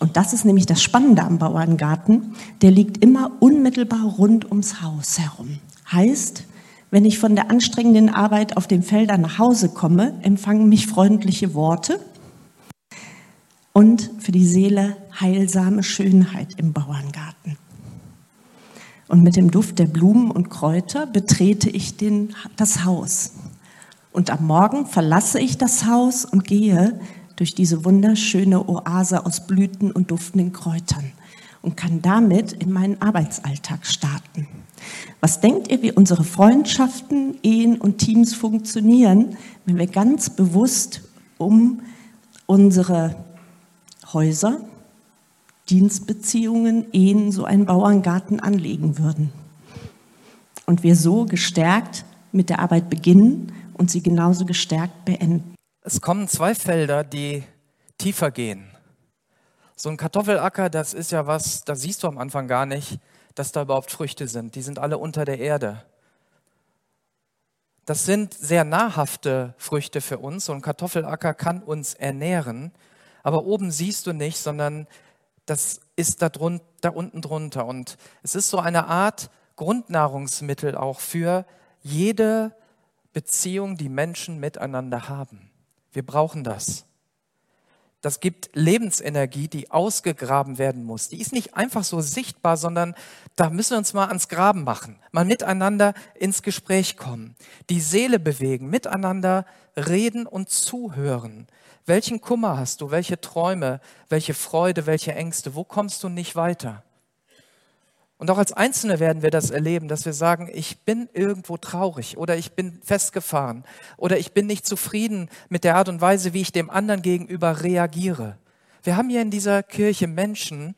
Und das ist nämlich das Spannende am Bauerngarten, der liegt immer unmittelbar rund ums Haus herum. Heißt, wenn ich von der anstrengenden Arbeit auf den Feldern nach Hause komme, empfangen mich freundliche Worte und für die Seele heilsame Schönheit im Bauerngarten. Und mit dem Duft der Blumen und Kräuter betrete ich den, das Haus. Und am Morgen verlasse ich das Haus und gehe durch diese wunderschöne Oase aus Blüten und duftenden Kräutern und kann damit in meinen Arbeitsalltag starten. Was denkt ihr, wie unsere Freundschaften, Ehen und Teams funktionieren, wenn wir ganz bewusst um unsere Häuser, Dienstbeziehungen, Ehen so einen Bauerngarten anlegen würden? Und wir so gestärkt mit der Arbeit beginnen und sie genauso gestärkt beenden. Es kommen zwei Felder, die tiefer gehen. So ein Kartoffelacker, das ist ja was, da siehst du am Anfang gar nicht, dass da überhaupt Früchte sind. Die sind alle unter der Erde. Das sind sehr nahrhafte Früchte für uns. So ein Kartoffelacker kann uns ernähren, aber oben siehst du nicht, sondern das ist da, drun da unten drunter. Und es ist so eine Art Grundnahrungsmittel auch für jede Beziehung, die Menschen miteinander haben. Wir brauchen das. Das gibt Lebensenergie, die ausgegraben werden muss. Die ist nicht einfach so sichtbar, sondern da müssen wir uns mal ans Graben machen, mal miteinander ins Gespräch kommen, die Seele bewegen, miteinander reden und zuhören. Welchen Kummer hast du? Welche Träume? Welche Freude? Welche Ängste? Wo kommst du nicht weiter? Und auch als Einzelne werden wir das erleben, dass wir sagen, ich bin irgendwo traurig oder ich bin festgefahren oder ich bin nicht zufrieden mit der Art und Weise, wie ich dem anderen gegenüber reagiere. Wir haben hier in dieser Kirche Menschen,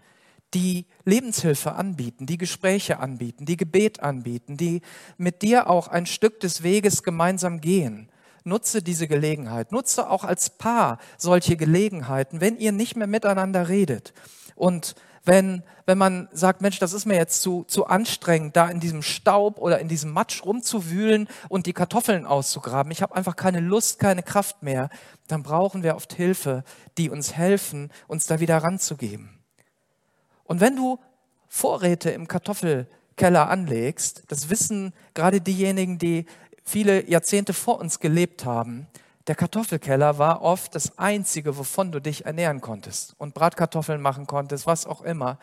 die Lebenshilfe anbieten, die Gespräche anbieten, die Gebet anbieten, die mit dir auch ein Stück des Weges gemeinsam gehen. Nutze diese Gelegenheit. Nutze auch als Paar solche Gelegenheiten, wenn ihr nicht mehr miteinander redet. Und wenn, wenn man sagt, Mensch, das ist mir jetzt zu, zu anstrengend, da in diesem Staub oder in diesem Matsch rumzuwühlen und die Kartoffeln auszugraben. Ich habe einfach keine Lust, keine Kraft mehr. Dann brauchen wir oft Hilfe, die uns helfen, uns da wieder ranzugeben. Und wenn du Vorräte im Kartoffelkeller anlegst, das wissen gerade diejenigen, die viele Jahrzehnte vor uns gelebt haben, der Kartoffelkeller war oft das Einzige, wovon du dich ernähren konntest und Bratkartoffeln machen konntest, was auch immer.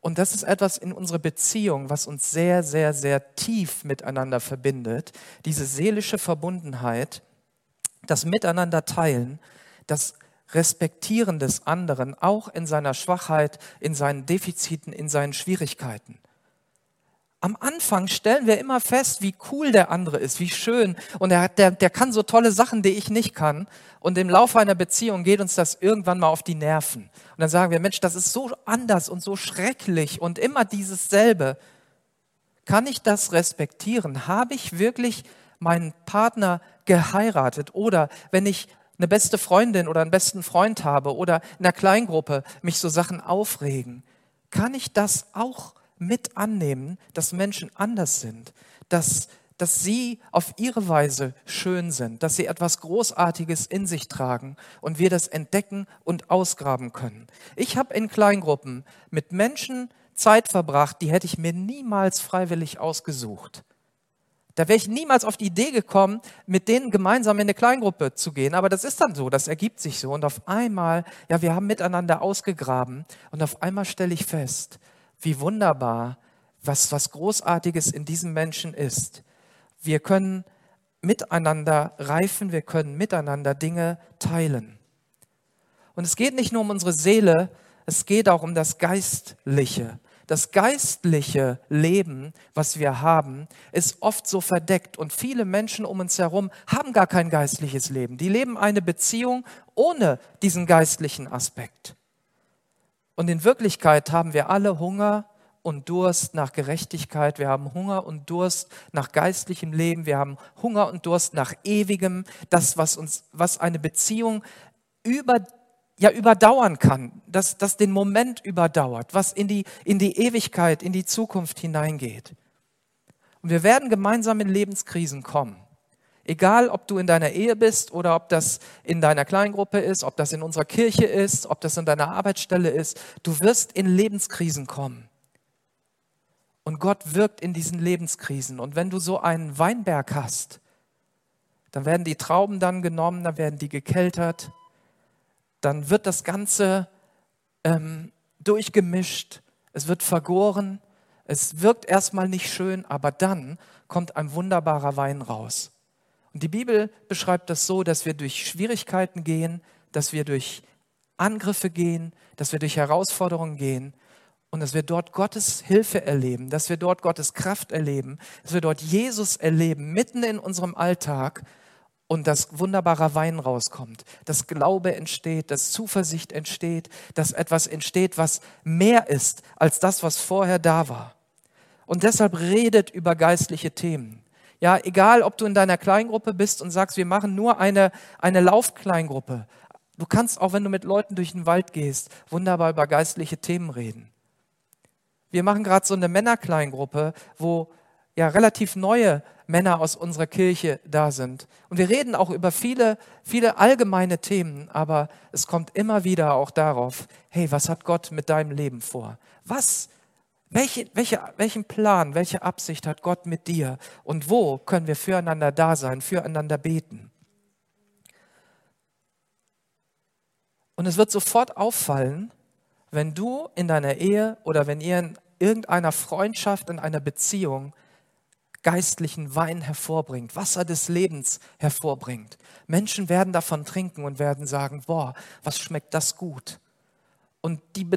Und das ist etwas in unserer Beziehung, was uns sehr, sehr, sehr tief miteinander verbindet. Diese seelische Verbundenheit, das Miteinander teilen, das Respektieren des anderen, auch in seiner Schwachheit, in seinen Defiziten, in seinen Schwierigkeiten am Anfang stellen wir immer fest, wie cool der andere ist, wie schön. Und er, der, der kann so tolle Sachen, die ich nicht kann. Und im Laufe einer Beziehung geht uns das irgendwann mal auf die Nerven. Und dann sagen wir, Mensch, das ist so anders und so schrecklich und immer dieses selbe. Kann ich das respektieren? Habe ich wirklich meinen Partner geheiratet? Oder wenn ich eine beste Freundin oder einen besten Freund habe oder in einer Kleingruppe mich so Sachen aufregen, kann ich das auch mit annehmen, dass Menschen anders sind, dass, dass sie auf ihre Weise schön sind, dass sie etwas Großartiges in sich tragen und wir das entdecken und ausgraben können. Ich habe in Kleingruppen mit Menschen Zeit verbracht, die hätte ich mir niemals freiwillig ausgesucht. Da wäre ich niemals auf die Idee gekommen, mit denen gemeinsam in eine Kleingruppe zu gehen. Aber das ist dann so, das ergibt sich so. Und auf einmal, ja, wir haben miteinander ausgegraben und auf einmal stelle ich fest, wie wunderbar, was, was Großartiges in diesem Menschen ist. Wir können miteinander reifen, wir können miteinander Dinge teilen. Und es geht nicht nur um unsere Seele, es geht auch um das Geistliche. Das geistliche Leben, was wir haben, ist oft so verdeckt und viele Menschen um uns herum haben gar kein geistliches Leben. Die leben eine Beziehung ohne diesen geistlichen Aspekt. Und in Wirklichkeit haben wir alle Hunger und Durst nach Gerechtigkeit. Wir haben Hunger und Durst nach geistlichem Leben. Wir haben Hunger und Durst nach ewigem. Das, was uns, was eine Beziehung über, ja, überdauern kann. Das, das den Moment überdauert. Was in die, in die Ewigkeit, in die Zukunft hineingeht. Und wir werden gemeinsam in Lebenskrisen kommen. Egal, ob du in deiner Ehe bist oder ob das in deiner Kleingruppe ist, ob das in unserer Kirche ist, ob das in deiner Arbeitsstelle ist, du wirst in Lebenskrisen kommen. Und Gott wirkt in diesen Lebenskrisen. Und wenn du so einen Weinberg hast, dann werden die Trauben dann genommen, dann werden die gekeltert, dann wird das Ganze ähm, durchgemischt, es wird vergoren, es wirkt erstmal nicht schön, aber dann kommt ein wunderbarer Wein raus. Und die Bibel beschreibt das so, dass wir durch Schwierigkeiten gehen, dass wir durch Angriffe gehen, dass wir durch Herausforderungen gehen und dass wir dort Gottes Hilfe erleben, dass wir dort Gottes Kraft erleben, dass wir dort Jesus erleben, mitten in unserem Alltag und dass wunderbarer Wein rauskommt, dass Glaube entsteht, dass Zuversicht entsteht, dass etwas entsteht, was mehr ist als das, was vorher da war. Und deshalb redet über geistliche Themen. Ja, egal, ob du in deiner Kleingruppe bist und sagst, wir machen nur eine, eine Laufkleingruppe. Du kannst auch, wenn du mit Leuten durch den Wald gehst, wunderbar über geistliche Themen reden. Wir machen gerade so eine Männerkleingruppe, wo ja relativ neue Männer aus unserer Kirche da sind. Und wir reden auch über viele, viele allgemeine Themen, aber es kommt immer wieder auch darauf, hey, was hat Gott mit deinem Leben vor? Was welche, welche, welchen Plan, welche Absicht hat Gott mit dir? Und wo können wir füreinander da sein, füreinander beten? Und es wird sofort auffallen, wenn du in deiner Ehe oder wenn ihr in irgendeiner Freundschaft, in einer Beziehung geistlichen Wein hervorbringt, Wasser des Lebens hervorbringt. Menschen werden davon trinken und werden sagen, boah, was schmeckt das gut? Und die,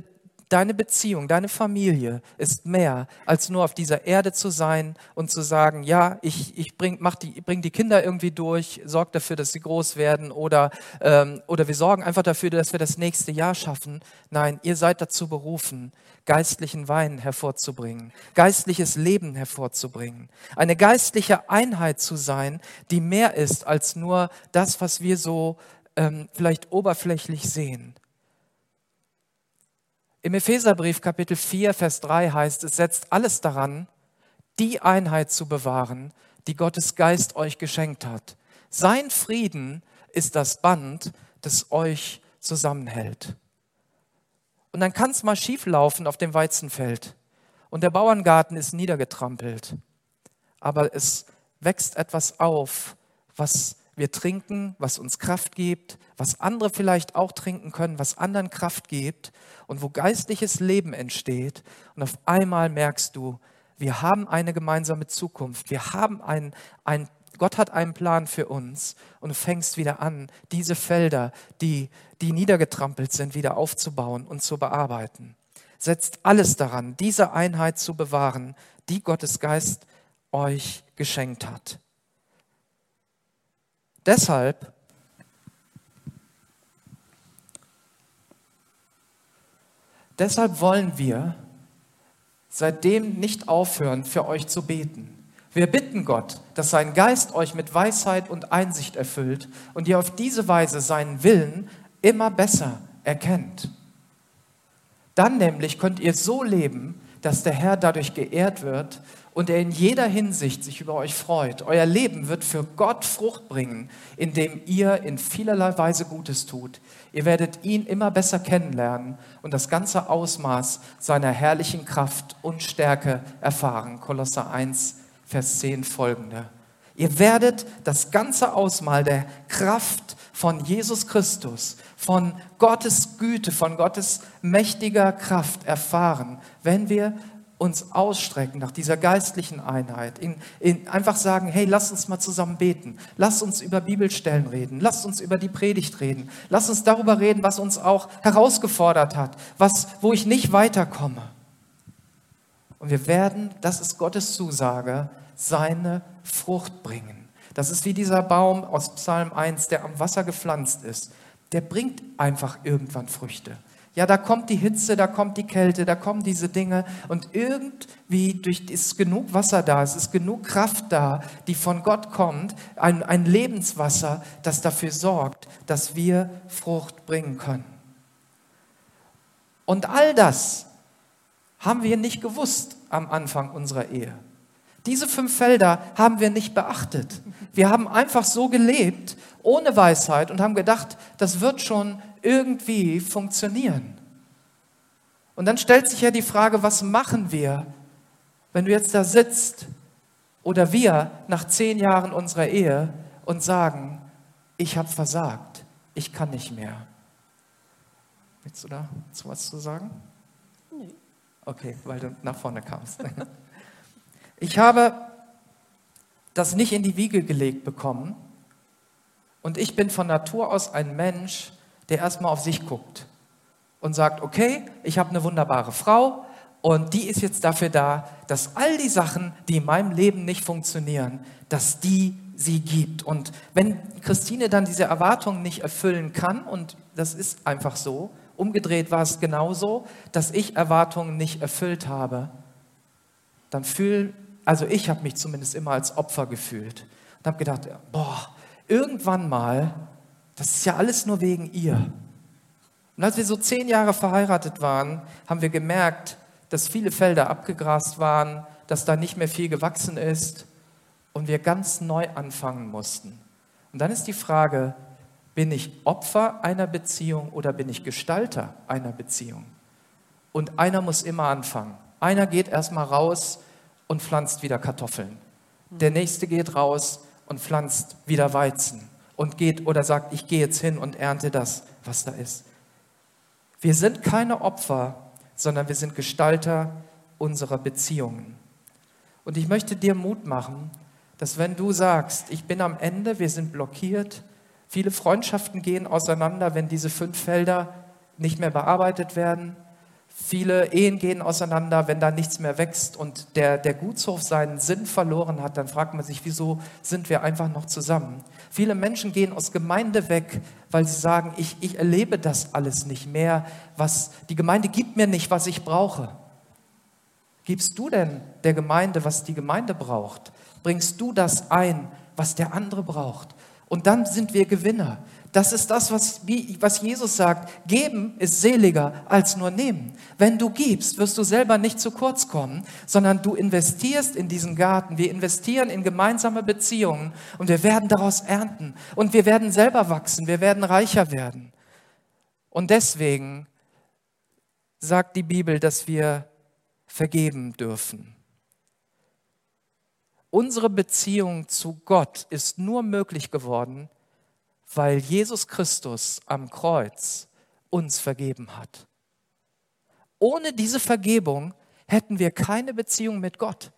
Deine Beziehung, deine Familie ist mehr, als nur auf dieser Erde zu sein und zu sagen, ja, ich, ich bring, mach die, bring die Kinder irgendwie durch, sorge dafür, dass sie groß werden oder, ähm, oder wir sorgen einfach dafür, dass wir das nächste Jahr schaffen. Nein, ihr seid dazu berufen, geistlichen Wein hervorzubringen, geistliches Leben hervorzubringen, eine geistliche Einheit zu sein, die mehr ist als nur das, was wir so ähm, vielleicht oberflächlich sehen. Im Epheserbrief Kapitel 4, Vers 3 heißt es, setzt alles daran, die Einheit zu bewahren, die Gottes Geist euch geschenkt hat. Sein Frieden ist das Band, das euch zusammenhält. Und dann kann es mal schief laufen auf dem Weizenfeld und der Bauerngarten ist niedergetrampelt. Aber es wächst etwas auf, was wir trinken, was uns Kraft gibt, was andere vielleicht auch trinken können, was anderen Kraft gibt und wo geistliches Leben entsteht. Und auf einmal merkst du, wir haben eine gemeinsame Zukunft. Wir haben einen, ein, Gott hat einen Plan für uns und du fängst wieder an, diese Felder, die, die niedergetrampelt sind, wieder aufzubauen und zu bearbeiten. Setzt alles daran, diese Einheit zu bewahren, die Gottes Geist euch geschenkt hat. Deshalb Deshalb wollen wir seitdem nicht aufhören, für euch zu beten. Wir bitten Gott, dass sein Geist euch mit Weisheit und Einsicht erfüllt und ihr auf diese Weise seinen Willen immer besser erkennt. Dann nämlich könnt ihr so leben, dass der Herr dadurch geehrt wird und er in jeder Hinsicht sich über euch freut. Euer Leben wird für Gott Frucht bringen, indem ihr in vielerlei Weise Gutes tut. Ihr werdet ihn immer besser kennenlernen und das ganze Ausmaß seiner herrlichen Kraft und Stärke erfahren. Kolosser 1, Vers 10 folgende. Ihr werdet das ganze Ausmaß der Kraft von Jesus Christus, von Gottes Güte, von Gottes mächtiger Kraft erfahren, wenn wir uns ausstrecken nach dieser geistlichen Einheit, in, in einfach sagen, hey, lass uns mal zusammen beten, lass uns über Bibelstellen reden, lass uns über die Predigt reden, lass uns darüber reden, was uns auch herausgefordert hat, was, wo ich nicht weiterkomme. Und wir werden, das ist Gottes Zusage, seine Frucht bringen. Das ist wie dieser Baum aus Psalm 1, der am Wasser gepflanzt ist. Der bringt einfach irgendwann Früchte. Ja, da kommt die Hitze, da kommt die Kälte, da kommen diese Dinge und irgendwie durch, ist genug Wasser da, es ist genug Kraft da, die von Gott kommt, ein, ein Lebenswasser, das dafür sorgt, dass wir Frucht bringen können. Und all das haben wir nicht gewusst am Anfang unserer Ehe. Diese fünf Felder haben wir nicht beachtet. Wir haben einfach so gelebt, ohne Weisheit und haben gedacht, das wird schon irgendwie funktionieren. Und dann stellt sich ja die Frage, was machen wir, wenn du jetzt da sitzt oder wir nach zehn Jahren unserer Ehe und sagen, ich habe versagt, ich kann nicht mehr. Willst du da was zu sagen? Nee. Okay, weil du nach vorne kamst. Ich habe das nicht in die Wiege gelegt bekommen und ich bin von Natur aus ein Mensch, der erstmal auf sich guckt und sagt, okay, ich habe eine wunderbare Frau und die ist jetzt dafür da, dass all die Sachen, die in meinem Leben nicht funktionieren, dass die sie gibt. Und wenn Christine dann diese Erwartungen nicht erfüllen kann, und das ist einfach so, umgedreht war es genauso, dass ich Erwartungen nicht erfüllt habe, dann fühl, also ich habe mich zumindest immer als Opfer gefühlt und habe gedacht, boah, irgendwann mal, das ist ja alles nur wegen ihr. Und als wir so zehn Jahre verheiratet waren, haben wir gemerkt, dass viele Felder abgegrast waren, dass da nicht mehr viel gewachsen ist und wir ganz neu anfangen mussten. Und dann ist die Frage, bin ich Opfer einer Beziehung oder bin ich Gestalter einer Beziehung? Und einer muss immer anfangen. Einer geht erstmal raus und pflanzt wieder Kartoffeln. Der nächste geht raus und pflanzt wieder Weizen und geht oder sagt, ich gehe jetzt hin und ernte das, was da ist. Wir sind keine Opfer, sondern wir sind Gestalter unserer Beziehungen. Und ich möchte dir Mut machen, dass wenn du sagst, ich bin am Ende, wir sind blockiert, viele Freundschaften gehen auseinander, wenn diese fünf Felder nicht mehr bearbeitet werden, viele Ehen gehen auseinander, wenn da nichts mehr wächst und der, der Gutshof seinen Sinn verloren hat, dann fragt man sich, wieso sind wir einfach noch zusammen? Viele Menschen gehen aus Gemeinde weg, weil sie sagen, ich, ich erlebe das alles nicht mehr, was die Gemeinde gibt mir nicht, was ich brauche. Gibst du denn der Gemeinde, was die Gemeinde braucht? bringst du das ein, was der andere braucht. Und dann sind wir Gewinner. Das ist das, was, was Jesus sagt. Geben ist seliger als nur nehmen. Wenn du gibst, wirst du selber nicht zu kurz kommen, sondern du investierst in diesen Garten. Wir investieren in gemeinsame Beziehungen und wir werden daraus ernten. Und wir werden selber wachsen. Wir werden reicher werden. Und deswegen sagt die Bibel, dass wir vergeben dürfen. Unsere Beziehung zu Gott ist nur möglich geworden, weil Jesus Christus am Kreuz uns vergeben hat. Ohne diese Vergebung hätten wir keine Beziehung mit Gott.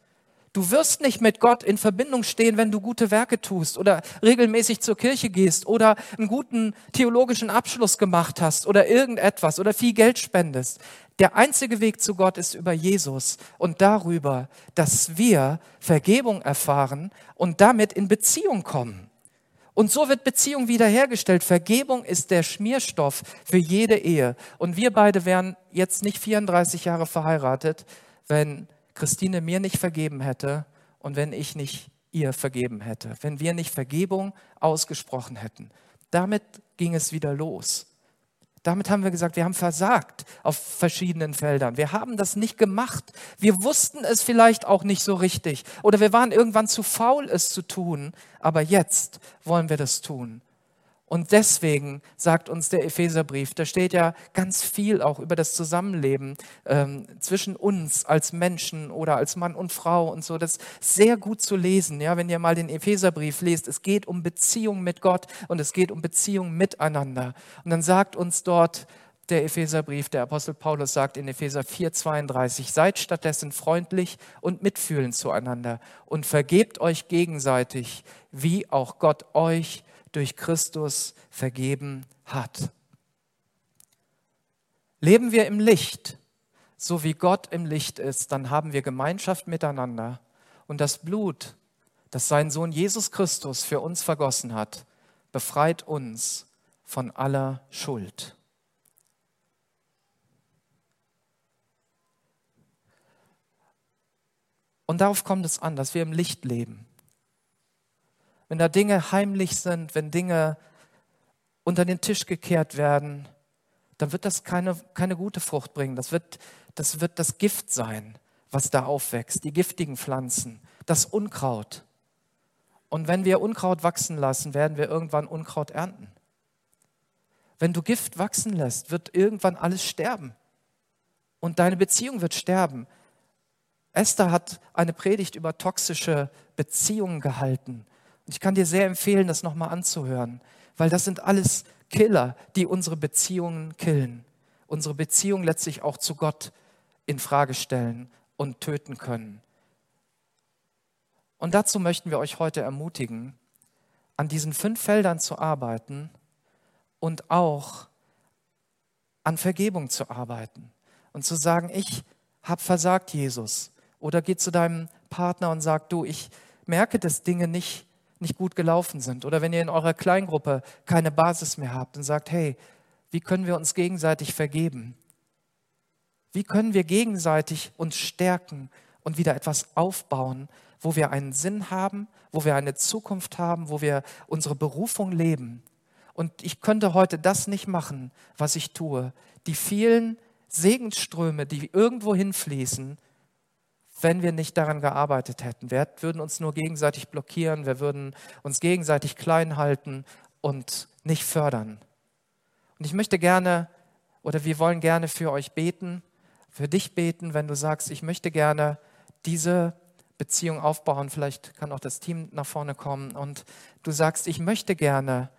Du wirst nicht mit Gott in Verbindung stehen, wenn du gute Werke tust oder regelmäßig zur Kirche gehst oder einen guten theologischen Abschluss gemacht hast oder irgendetwas oder viel Geld spendest. Der einzige Weg zu Gott ist über Jesus und darüber, dass wir Vergebung erfahren und damit in Beziehung kommen. Und so wird Beziehung wiederhergestellt. Vergebung ist der Schmierstoff für jede Ehe. Und wir beide wären jetzt nicht 34 Jahre verheiratet, wenn Christine mir nicht vergeben hätte und wenn ich nicht ihr vergeben hätte, wenn wir nicht Vergebung ausgesprochen hätten. Damit ging es wieder los. Damit haben wir gesagt, wir haben versagt auf verschiedenen Feldern. Wir haben das nicht gemacht. Wir wussten es vielleicht auch nicht so richtig. Oder wir waren irgendwann zu faul, es zu tun. Aber jetzt wollen wir das tun. Und deswegen sagt uns der Epheserbrief, da steht ja ganz viel auch über das Zusammenleben ähm, zwischen uns als Menschen oder als Mann und Frau und so. Das ist sehr gut zu lesen, ja, wenn ihr mal den Epheserbrief lest. Es geht um Beziehung mit Gott und es geht um Beziehung miteinander. Und dann sagt uns dort der Epheserbrief, der Apostel Paulus sagt in Epheser 4:32, seid stattdessen freundlich und mitfühlend zueinander und vergebt euch gegenseitig, wie auch Gott euch durch Christus vergeben hat. Leben wir im Licht, so wie Gott im Licht ist, dann haben wir Gemeinschaft miteinander. Und das Blut, das sein Sohn Jesus Christus für uns vergossen hat, befreit uns von aller Schuld. Und darauf kommt es an, dass wir im Licht leben wenn da Dinge heimlich sind, wenn Dinge unter den Tisch gekehrt werden, dann wird das keine, keine gute Frucht bringen. Das wird, das wird das Gift sein, was da aufwächst, die giftigen Pflanzen, das Unkraut. Und wenn wir Unkraut wachsen lassen, werden wir irgendwann Unkraut ernten. Wenn du Gift wachsen lässt, wird irgendwann alles sterben. Und deine Beziehung wird sterben. Esther hat eine Predigt über toxische Beziehungen gehalten. Und ich kann dir sehr empfehlen, das nochmal anzuhören, weil das sind alles Killer, die unsere Beziehungen killen. Unsere Beziehung letztlich auch zu Gott in Frage stellen und töten können. Und dazu möchten wir euch heute ermutigen, an diesen fünf Feldern zu arbeiten und auch an Vergebung zu arbeiten und zu sagen, ich habe versagt, Jesus. Oder geh zu deinem Partner und sag, du, ich merke, dass Dinge nicht nicht gut gelaufen sind oder wenn ihr in eurer Kleingruppe keine Basis mehr habt und sagt, hey, wie können wir uns gegenseitig vergeben? Wie können wir gegenseitig uns stärken und wieder etwas aufbauen, wo wir einen Sinn haben, wo wir eine Zukunft haben, wo wir unsere Berufung leben. Und ich könnte heute das nicht machen, was ich tue. Die vielen Segensströme, die irgendwo hinfließen, wenn wir nicht daran gearbeitet hätten. Wir würden uns nur gegenseitig blockieren, wir würden uns gegenseitig klein halten und nicht fördern. Und ich möchte gerne oder wir wollen gerne für euch beten, für dich beten, wenn du sagst, ich möchte gerne diese Beziehung aufbauen. Vielleicht kann auch das Team nach vorne kommen und du sagst, ich möchte gerne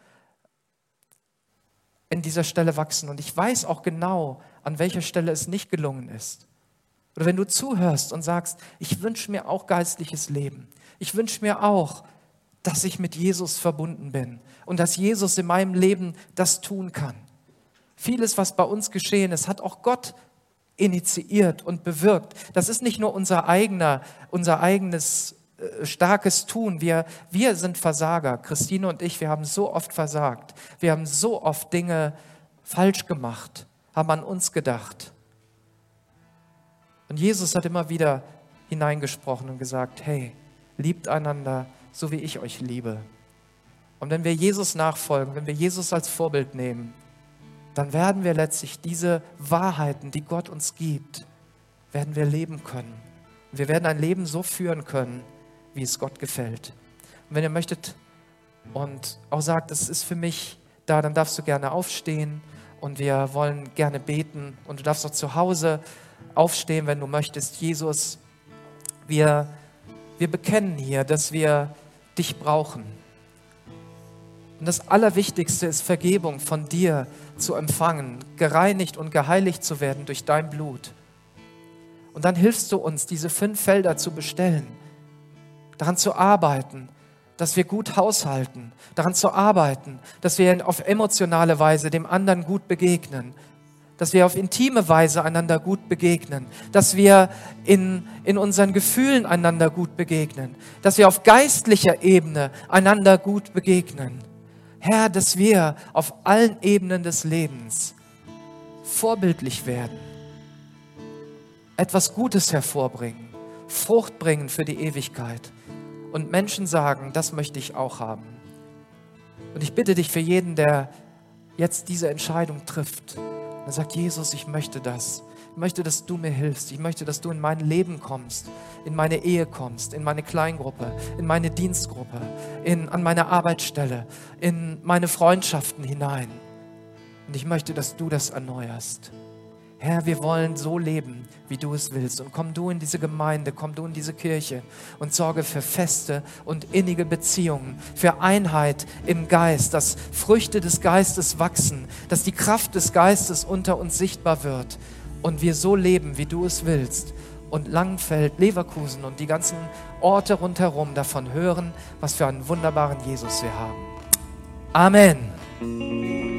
in dieser Stelle wachsen und ich weiß auch genau, an welcher Stelle es nicht gelungen ist. Oder wenn du zuhörst und sagst, ich wünsche mir auch geistliches Leben. Ich wünsche mir auch, dass ich mit Jesus verbunden bin und dass Jesus in meinem Leben das tun kann. Vieles, was bei uns geschehen ist, hat auch Gott initiiert und bewirkt. Das ist nicht nur unser eigener, unser eigenes äh, starkes Tun. Wir, wir sind Versager. Christine und ich, wir haben so oft versagt. Wir haben so oft Dinge falsch gemacht, haben an uns gedacht. Und Jesus hat immer wieder hineingesprochen und gesagt, hey, liebt einander, so wie ich euch liebe. Und wenn wir Jesus nachfolgen, wenn wir Jesus als Vorbild nehmen, dann werden wir letztlich diese Wahrheiten, die Gott uns gibt, werden wir leben können. Wir werden ein Leben so führen können, wie es Gott gefällt. Und wenn ihr möchtet und auch sagt, es ist für mich da, dann darfst du gerne aufstehen und wir wollen gerne beten und du darfst auch zu Hause aufstehen, wenn du möchtest. Jesus, wir, wir bekennen hier, dass wir dich brauchen. Und das Allerwichtigste ist Vergebung von dir zu empfangen, gereinigt und geheiligt zu werden durch dein Blut. Und dann hilfst du uns, diese fünf Felder zu bestellen, daran zu arbeiten, dass wir gut haushalten, daran zu arbeiten, dass wir auf emotionale Weise dem anderen gut begegnen, dass wir auf intime Weise einander gut begegnen, dass wir in, in unseren Gefühlen einander gut begegnen, dass wir auf geistlicher Ebene einander gut begegnen. Herr, dass wir auf allen Ebenen des Lebens vorbildlich werden, etwas Gutes hervorbringen, Frucht bringen für die Ewigkeit und Menschen sagen, das möchte ich auch haben. Und ich bitte dich für jeden, der jetzt diese Entscheidung trifft, er sagt, Jesus, ich möchte das. Ich möchte, dass du mir hilfst. Ich möchte, dass du in mein Leben kommst, in meine Ehe kommst, in meine Kleingruppe, in meine Dienstgruppe, in, an meine Arbeitsstelle, in meine Freundschaften hinein. Und ich möchte, dass du das erneuerst. Herr, wir wollen so leben, wie du es willst. Und komm du in diese Gemeinde, komm du in diese Kirche und sorge für feste und innige Beziehungen, für Einheit im Geist, dass Früchte des Geistes wachsen, dass die Kraft des Geistes unter uns sichtbar wird und wir so leben, wie du es willst. Und Langenfeld, Leverkusen und die ganzen Orte rundherum davon hören, was für einen wunderbaren Jesus wir haben. Amen.